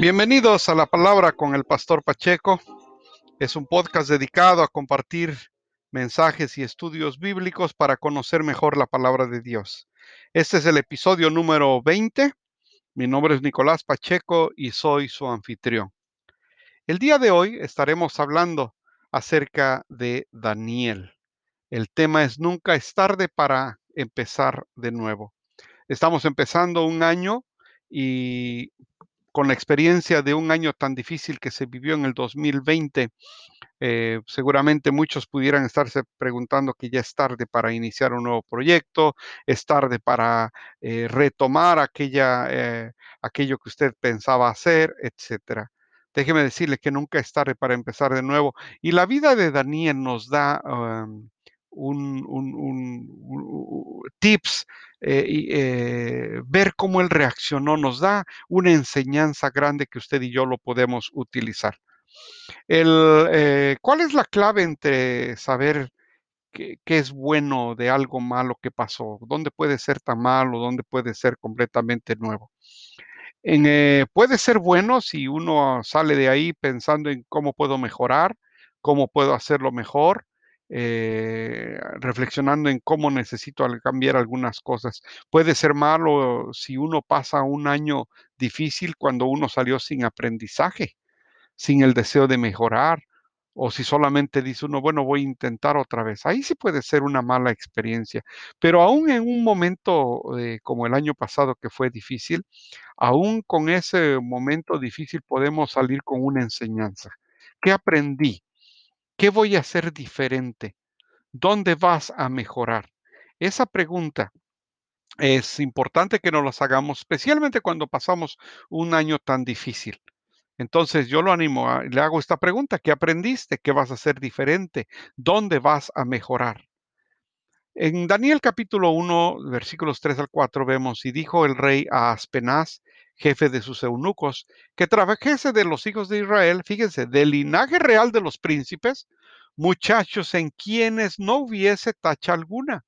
Bienvenidos a la palabra con el pastor Pacheco. Es un podcast dedicado a compartir mensajes y estudios bíblicos para conocer mejor la palabra de Dios. Este es el episodio número 20. Mi nombre es Nicolás Pacheco y soy su anfitrión. El día de hoy estaremos hablando acerca de Daniel. El tema es nunca es tarde para empezar de nuevo. Estamos empezando un año y con la experiencia de un año tan difícil que se vivió en el 2020, eh, seguramente muchos pudieran estarse preguntando que ya es tarde para iniciar un nuevo proyecto, es tarde para eh, retomar aquella, eh, aquello que usted pensaba hacer, etcétera. Déjeme decirle que nunca es tarde para empezar de nuevo. Y la vida de Daniel nos da un, tips eh, eh, ver cómo él reaccionó nos da una enseñanza grande que usted y yo lo podemos utilizar. El, eh, ¿Cuál es la clave entre saber qué, es bueno de algo malo que pasó? ¿Dónde puede ser tan malo? ¿Dónde puede ser completamente nuevo? puede ser bueno si uno sale de ahí pensando en cómo puedo mejorar, cómo puedo hacerlo mejor, eh, reflexionando en cómo necesito cambiar algunas cosas. Puede ser malo si uno pasa un año difícil cuando uno salió sin aprendizaje, sin el deseo de mejorar, o si solamente dice uno, bueno, voy a intentar otra vez. Ahí sí puede ser una mala experiencia. Pero aún en un momento eh, como el año pasado que fue difícil, aún con ese momento difícil podemos salir con una enseñanza. ¿Qué aprendí? ¿Qué voy a hacer diferente? ¿Dónde vas a mejorar? Esa pregunta es importante que nos las hagamos, especialmente cuando pasamos un año tan difícil. Entonces yo lo animo, a, le hago esta pregunta, ¿qué aprendiste? ¿Qué vas a hacer diferente? ¿Dónde vas a mejorar? En Daniel capítulo 1, versículos 3 al 4 vemos, y dijo el rey a Aspenaz, jefe de sus eunucos, que trabajese de los hijos de Israel, fíjense, del linaje real de los príncipes, muchachos en quienes no hubiese tacha alguna,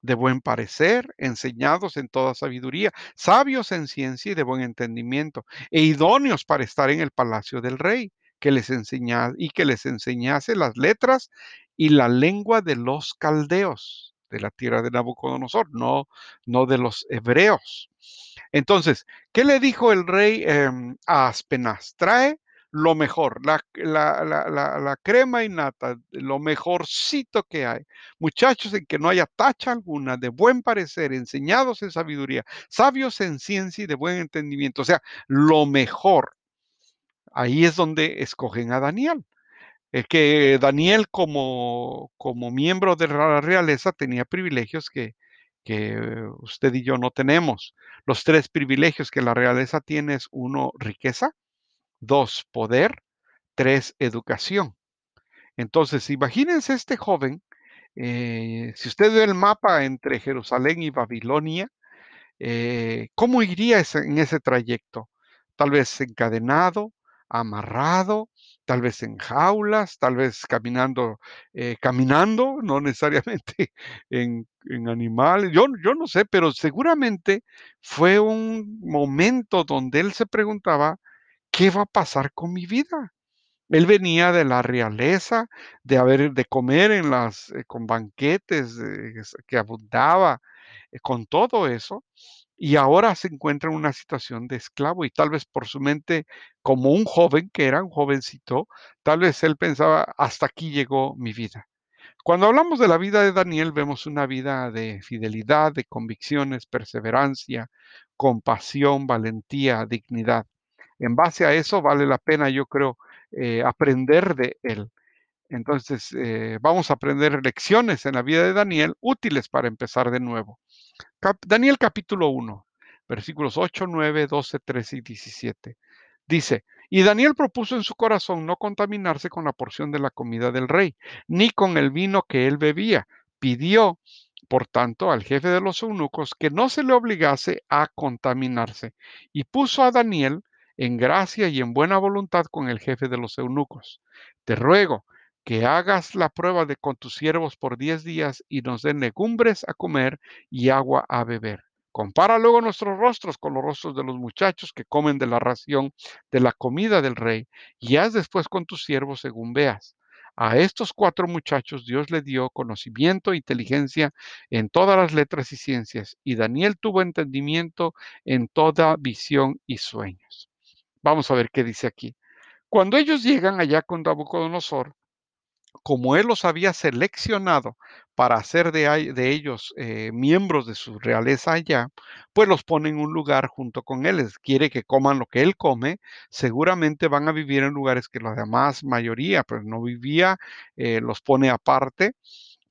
de buen parecer, enseñados en toda sabiduría, sabios en ciencia y de buen entendimiento, e idóneos para estar en el palacio del rey, que les enseñase y que les enseñase las letras y la lengua de los caldeos de la tierra de Nabucodonosor, no, no de los hebreos. Entonces, ¿qué le dijo el rey em, a Aspenaz? Trae lo mejor, la, la, crema y nata, lo mejorcito que hay. Muchachos en que no haya tacha alguna, de buen parecer, enseñados en sabiduría, sabios en ciencia y de buen entendimiento. O sea, lo mejor. Ahí es donde escogen a Daniel. Es que Daniel como, como miembro de la realeza tenía privilegios que, que usted y yo no tenemos. Los tres privilegios que la realeza tiene es uno, riqueza, dos, poder, tres, educación. Entonces, imagínense este joven, eh, si usted ve el mapa entre Jerusalén y Babilonia, eh, ¿cómo iría en ese trayecto? Tal vez encadenado, amarrado, tal vez en jaulas, tal vez caminando, eh, caminando, no necesariamente en, animales, yo, yo no sé, pero seguramente fue un momento donde él se preguntaba, ¿qué va a pasar con mi vida? Él venía de la realeza, de haber de comer en las eh, con banquetes que abundaba, eh, con todo eso, y ahora se encuentra en una situación de esclavo y tal vez por su mente, como un joven que era un jovencito, tal vez él pensaba, hasta aquí llegó mi vida. Cuando hablamos de la vida de Daniel, vemos una vida de fidelidad, de convicciones, perseverancia, compasión, valentía, dignidad. En base a eso vale la pena, yo creo, eh, aprender de él. Entonces, eh, vamos a aprender lecciones en la vida de Daniel útiles para empezar de nuevo. Daniel capítulo 1, versículos 8, 9, 12, 13 y 17. Dice, y Daniel propuso en su corazón no contaminarse con la porción de la comida del rey, ni con el vino que él bebía. Pidió, por tanto, al jefe de los eunucos que no se le obligase a contaminarse, y puso a Daniel en gracia y en buena voluntad con el jefe de los eunucos. Te ruego que hagas la prueba de con tus siervos por diez días y nos den legumbres a comer y agua a beber. Compara luego nuestros rostros con los rostros de los muchachos que comen de la ración de la comida del rey, y haz después con tus siervos según veas. A estos cuatro muchachos Dios le dio conocimiento e inteligencia en todas las letras y ciencias, y Daniel tuvo entendimiento en toda visión y sueños. Vamos a ver qué dice aquí. Cuando ellos llegan allá con Nabucodonosor, como él los había seleccionado para hacer de, ellos eh, miembros de su realeza allá, pues los pone en un lugar junto con él. quiere que coman lo que él come. Seguramente van a vivir en lugares que la demás mayoría pues no vivía, eh, los pone aparte,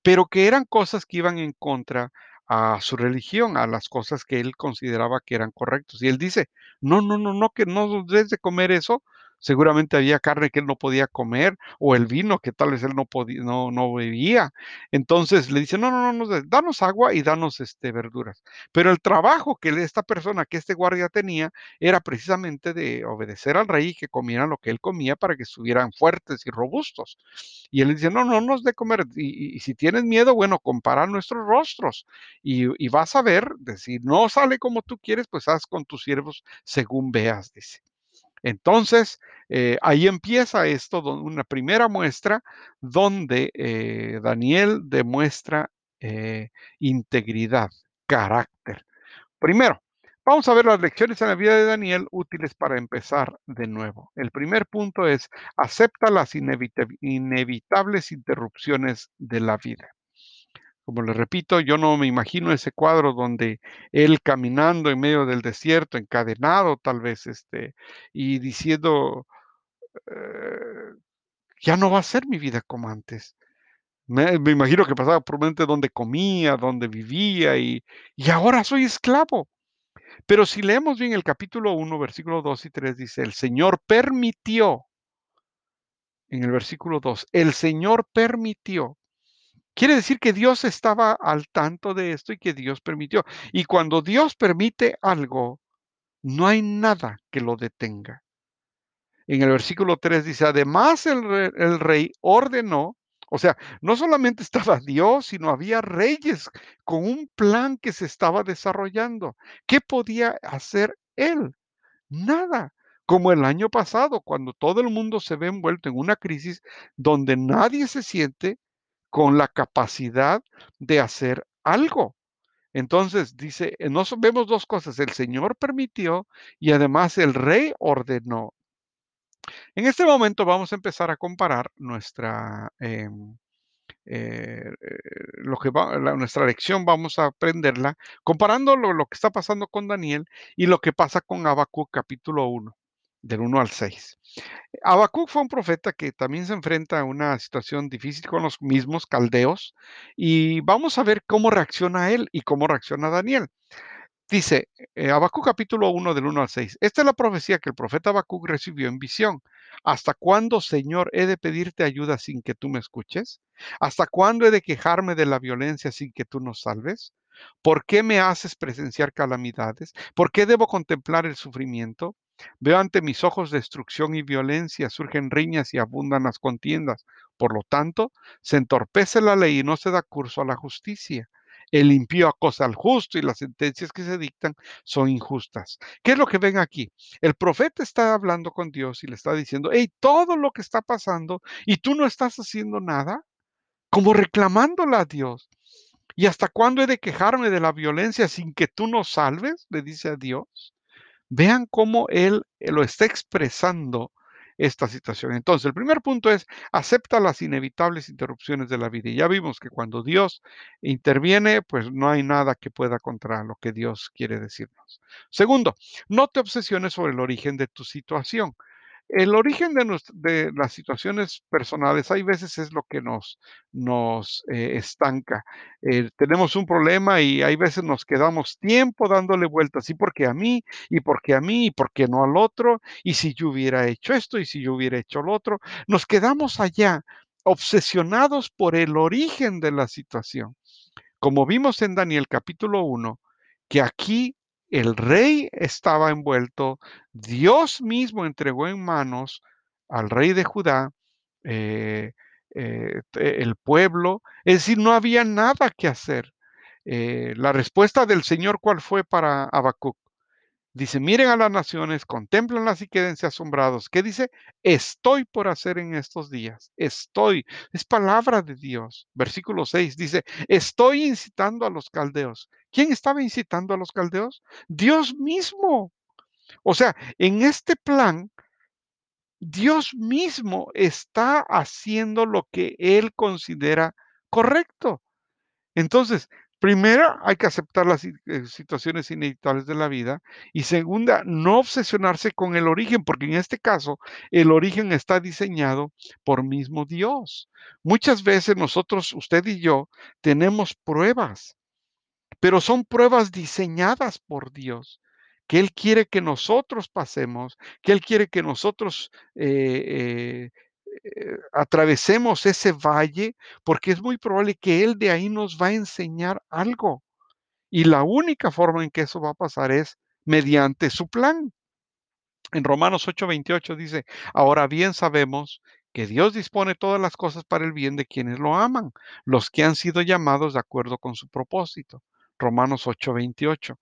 pero que eran cosas que iban en contra a su religión, a las cosas que él consideraba que eran correctos. Y él dice, no, no, no, no, que no debes de comer eso, seguramente había carne que él no podía comer o el vino que tal vez él no podía, no, no bebía. Entonces le dice, no, no, no, no, danos agua y danos este, verduras. Pero el trabajo que esta persona, que este guardia tenía, era precisamente de obedecer al rey y que comieran lo que él comía para que estuvieran fuertes y robustos. Y él dice, no, no nos de comer. Y, si tienes miedo, bueno, compara nuestros rostros y, y vas a ver, de si no sale como tú quieres, pues haz con tus siervos según veas, dice. Entonces, eh, ahí empieza esto, una primera muestra donde eh, Daniel demuestra eh, integridad, carácter. Primero, vamos a ver las lecciones en la vida de Daniel útiles para empezar de nuevo. El primer punto es, acepta las inevitables interrupciones de la vida. Como le repito, yo no me imagino ese cuadro donde él caminando en medio del desierto, encadenado tal vez, este, y diciendo, eh, ya no va a ser mi vida como antes. Me, imagino que pasaba por mente donde comía, donde vivía y, y ahora soy esclavo. Pero si leemos bien el capítulo 1, versículo 2 y 3, dice, el Señor permitió, en el versículo 2, el Señor permitió Quiere decir que Dios estaba al tanto de esto y que Dios permitió. Y cuando Dios permite algo, no hay nada que lo detenga. En el versículo 3 dice, además el, el rey ordenó, o sea, no solamente estaba Dios, sino había reyes con un plan que se estaba desarrollando. ¿Qué podía hacer él? Nada. Como el año pasado, cuando todo el mundo se ve envuelto en una crisis donde nadie se siente con la capacidad de hacer algo. Entonces dice, eh, nos vemos dos cosas, el Señor permitió y además el rey ordenó. En este momento vamos a empezar a comparar nuestra, eh, eh, lo que va, nuestra lección, vamos a aprenderla comparando lo, lo, que está pasando con Daniel y lo que pasa con Habacuc capítulo 1, del 1 al 6. Habacuc fue un profeta que también se enfrenta a una situación difícil con los mismos caldeos y vamos a ver cómo reacciona él y cómo reacciona Daniel. Dice eh, Habacuc capítulo 1 del 1 al 6. Esta es la profecía que el profeta Habacuc recibió en visión. ¿Hasta cuándo, Señor, he de pedirte ayuda sin que tú me escuches? ¿Hasta cuándo he de quejarme de la violencia sin que tú nos salves? ¿Por qué me haces presenciar calamidades? ¿Por qué debo contemplar el sufrimiento? Veo ante mis ojos destrucción y violencia, surgen riñas y abundan las contiendas. Por lo tanto, se entorpece la ley y no se da curso a la justicia. El impío acosa al justo y las sentencias que se dictan son injustas. ¿Qué es lo que ven aquí? El profeta está hablando con Dios y le está diciendo, hey, todo lo que está pasando y tú no estás haciendo nada, como reclamándola a Dios. ¿Y hasta cuándo he de quejarme de la violencia sin que tú nos salves? Le dice a Dios. Vean cómo él eh, lo está expresando esta situación. Entonces, el primer punto es, acepta las inevitables interrupciones de la vida. Y ya vimos que cuando Dios interviene, pues no hay nada que pueda contra lo que Dios quiere decirnos. Segundo, no te obsesiones sobre el origen de tu situación. El origen de, las situaciones personales hay veces es lo que nos, nos eh, estanca. Eh, tenemos un problema y hay veces nos quedamos tiempo dándole vueltas, y porque a mí, y porque a mí, y porque no al otro, y si yo hubiera hecho esto, y si yo hubiera hecho lo otro, nos quedamos allá obsesionados por el origen de la situación. Como vimos en Daniel capítulo 1, que aquí el rey estaba envuelto, Dios mismo entregó en manos al rey de Judá eh, eh, el pueblo, es decir, no había nada que hacer. Eh, la respuesta del Señor, ¿cuál fue para Habacuc? Dice, miren a las naciones, contemplenlas y quédense asombrados. ¿Qué dice? Estoy por hacer en estos días. Estoy. Es palabra de Dios. Versículo 6 dice, estoy incitando a los caldeos. ¿Quién estaba incitando a los caldeos? Dios mismo. O sea, en este plan, Dios mismo está haciendo lo que Él considera correcto. Entonces, primero hay que aceptar las eh, situaciones inevitables de la vida y segunda, no obsesionarse con el origen, porque en este caso el origen está diseñado por mismo Dios. Muchas veces nosotros, usted y yo, tenemos pruebas, pero son pruebas diseñadas por Dios que Él quiere que nosotros pasemos, que Él quiere que nosotros eh, eh, eh, atravesemos ese valle, porque es muy probable que Él de ahí nos va a enseñar algo. Y la única forma en que eso va a pasar es mediante su plan. En Romanos 8:28 dice, ahora bien sabemos que Dios dispone todas las cosas para el bien de quienes lo aman, los que han sido llamados de acuerdo con su propósito. Romanos 8:28.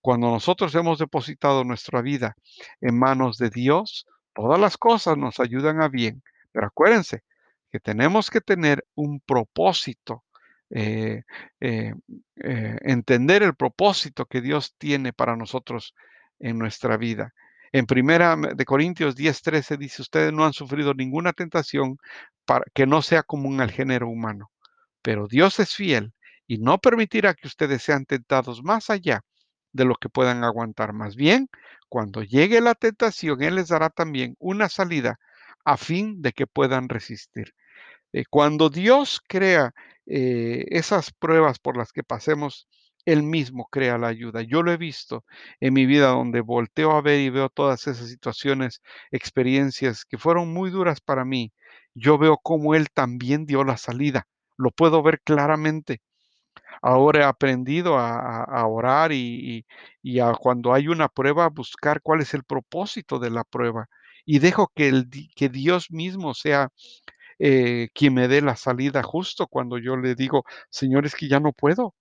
Cuando nosotros hemos depositado nuestra vida en manos de Dios, todas las cosas nos ayudan a bien. Pero acuérdense que tenemos que tener un propósito, eh, eh, eh, entender el propósito que Dios tiene para nosotros en nuestra vida. En primera de Corintios 10:13 dice, ustedes no han sufrido ninguna tentación para que no sea común al género humano, pero Dios es fiel y no permitirá que ustedes sean tentados más allá de lo que puedan aguantar. Más bien, cuando llegue la tentación, Él les dará también una salida a fin de que puedan resistir. Eh, cuando Dios crea eh, esas pruebas por las que pasemos, Él mismo crea la ayuda. Yo lo he visto en mi vida donde volteo a ver y veo todas esas situaciones, experiencias que fueron muy duras para mí. Yo veo cómo Él también dio la salida. Lo puedo ver claramente. Ahora he aprendido a, orar y, a cuando hay una prueba buscar cuál es el propósito de la prueba y dejo que, el, que Dios mismo sea eh, quien me dé la salida justo cuando yo le digo, Señor, es que ya no puedo.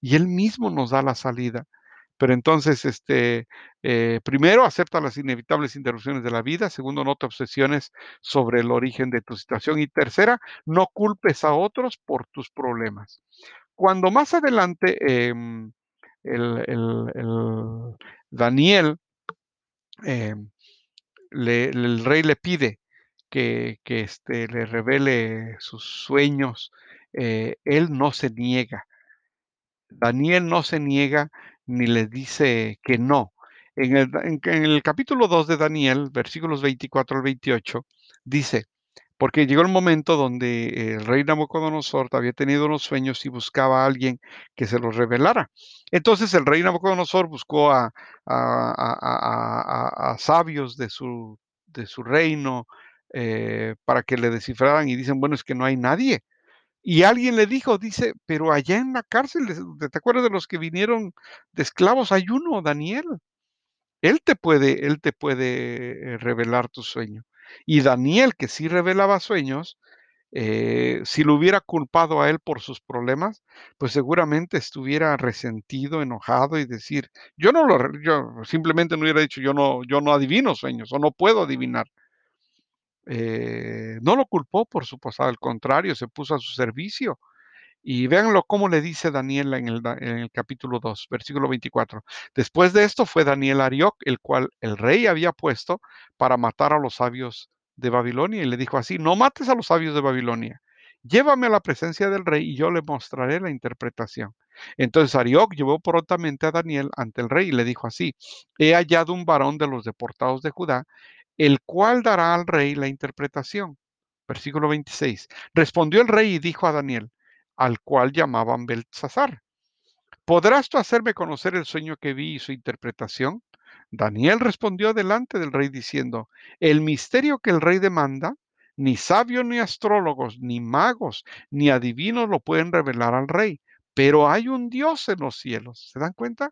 Y Él mismo nos da la salida. Pero entonces, este, eh, primero, acepta las inevitables interrupciones de la vida. Segundo, no te obsesiones sobre el origen de tu situación. Y tercera, no culpes a otros por tus problemas. Cuando más adelante em, el, Daniel, el rey le pide que, este, le revele sus sueños, eh, él no se niega. Daniel no se niega ni le dice que no. En el, en el capítulo 2 de Daniel, versículos 24 al 28, dice, porque llegó el momento donde el rey Nabucodonosor había tenido unos sueños y buscaba a alguien que se los revelara. Entonces el rey Nabucodonosor buscó a, sabios de su, reino eh, para que le descifraran y dicen, bueno, es que no hay nadie. Y alguien le dijo, dice, pero allá en la cárcel, ¿te acuerdas de los que vinieron de esclavos? Hay uno, Daniel. Él te puede, él te puede eh, revelar tu sueño. Y Daniel, que sí revelaba sueños, eh, si lo hubiera culpado a él por sus problemas, pues seguramente estuviera resentido, enojado y decir, yo no lo, yo simplemente no hubiera dicho, yo no, yo no adivino sueños o no puedo adivinar. Eh, no lo culpó por su pasado, al contrario, se puso a su servicio y véanlo cómo le dice Daniel en el, capítulo 2, versículo 24. Después de esto fue Daniel Arioc, el cual el rey había puesto para matar a los sabios de Babilonia. Y le dijo así, no mates a los sabios de Babilonia. Llévame a la presencia del rey y yo le mostraré la interpretación. Entonces Arioc llevó prontamente a Daniel ante el rey y le dijo así, he hallado un varón de los deportados de Judá, el cual dará al rey la interpretación. Versículo 26. Respondió el rey y dijo a Daniel, al cual llamaban Belsasar. ¿Podrás tú hacerme conocer el sueño que vi y su interpretación? Daniel respondió delante del rey diciendo, el misterio que el rey demanda, ni sabios ni astrólogos, ni magos, ni adivinos lo pueden revelar al rey, pero hay un Dios en los cielos. ¿Se dan cuenta?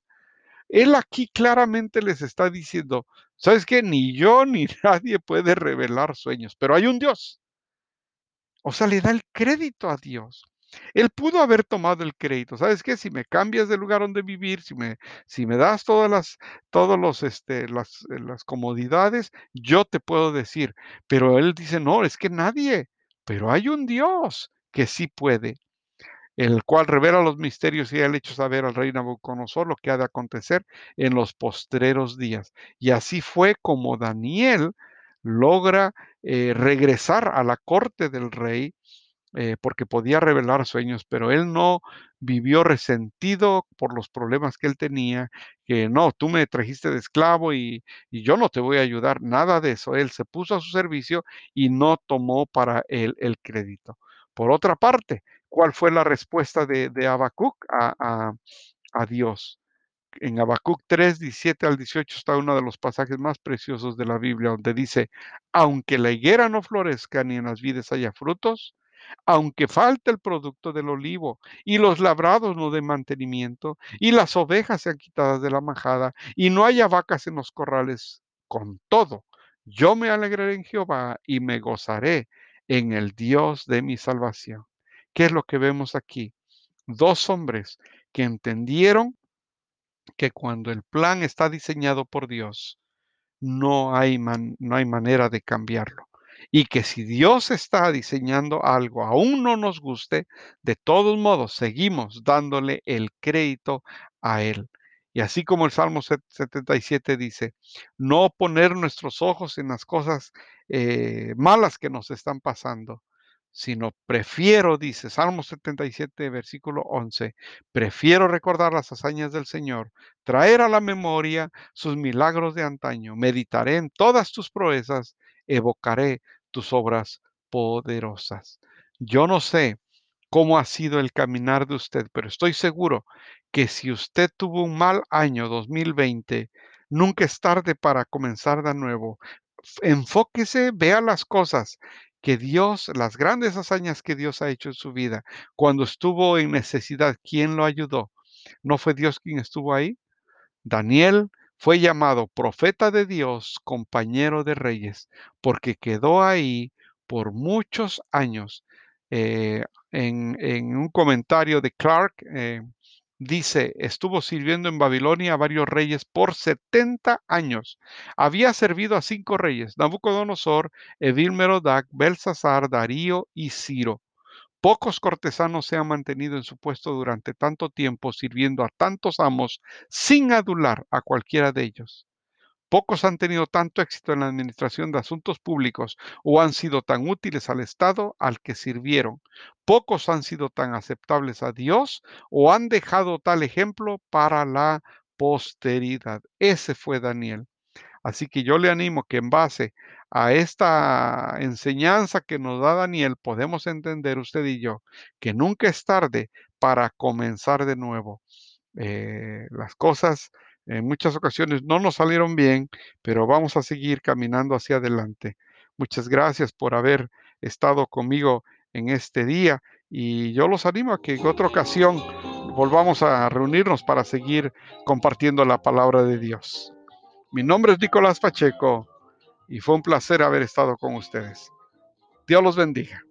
Él aquí claramente les está diciendo, ¿sabes qué? Ni yo ni nadie puede revelar sueños, pero hay un Dios. O sea, le da el crédito a Dios. Él pudo haber tomado el crédito. ¿Sabes qué? Si me cambias de lugar donde vivir, si me, si me das todas las, todos los, este, las, eh, las comodidades, yo te puedo decir. Pero él dice, no, es que nadie. Pero hay un Dios que sí puede el cual revela los misterios y ha hecho saber al rey Nabucodonosor lo que ha de acontecer en los postreros días. Y así fue como Daniel logra eh, regresar a la corte del rey eh, porque podía revelar sueños, pero él no vivió resentido por los problemas que él tenía, que no, tú me trajiste de esclavo y, y, yo no te voy a ayudar, nada de eso. Él se puso a su servicio y no tomó para él el crédito. Por otra parte, ¿cuál fue la respuesta de, de Habacuc a, a, a Dios? en Habacuc 3, 17 al 18 está uno de los pasajes más preciosos de la Biblia, donde dice, aunque la higuera no florezca ni en las vides haya frutos, aunque falte el producto del olivo y los labrados no den mantenimiento y las ovejas sean quitadas de la majada y no haya vacas en los corrales, con todo, yo me alegraré en Jehová y me gozaré en el Dios de mi salvación. ¿Qué es lo que vemos aquí? Dos hombres que entendieron que cuando el plan está diseñado por Dios, no hay, no hay manera de cambiarlo. Y que si Dios está diseñando algo, aún no nos guste, de todos modos seguimos dándole el crédito a Él. Y así como el Salmo 77 dice, no poner nuestros ojos en las cosas eh, malas que nos están pasando, sino prefiero, dice Salmo 77, versículo 11, prefiero recordar las hazañas del Señor, traer a la memoria sus milagros de antaño, meditaré en todas tus proezas, evocaré tus obras poderosas. Yo no sé cómo ha sido el caminar de usted, pero estoy seguro que si usted tuvo un mal año 2020, nunca es tarde para comenzar de nuevo. Enfóquese, vea las cosas que Dios, las grandes hazañas que Dios ha hecho en su vida, cuando estuvo en necesidad, ¿quién lo ayudó? ¿No fue Dios quien estuvo ahí? Daniel fue llamado profeta de Dios, compañero de reyes, porque quedó ahí por muchos años. Eh, en, un comentario de Clark, eh, Dice, estuvo sirviendo en Babilonia a varios reyes por 70 años. Había servido a cinco reyes, Nabucodonosor, Edil Merodac, Belsasar, Darío y Ciro. Pocos cortesanos se han mantenido en su puesto durante tanto tiempo sirviendo a tantos amos sin adular a cualquiera de ellos. Pocos han tenido tanto éxito en la administración de asuntos públicos o han sido tan útiles al Estado al que sirvieron. Pocos han sido tan aceptables a Dios o han dejado tal ejemplo para la posteridad. Ese fue Daniel. Así que yo le animo que en base a esta enseñanza que nos da Daniel, podemos entender usted y yo que nunca es tarde para comenzar de nuevo. Eh, las cosas en muchas ocasiones no nos salieron bien, pero vamos a seguir caminando hacia adelante. Muchas gracias por haber estado conmigo en este día y yo los animo a que en otra ocasión volvamos a reunirnos para seguir compartiendo la palabra de Dios. Mi nombre es Nicolás Pacheco y fue un placer haber estado con ustedes. Dios los bendiga.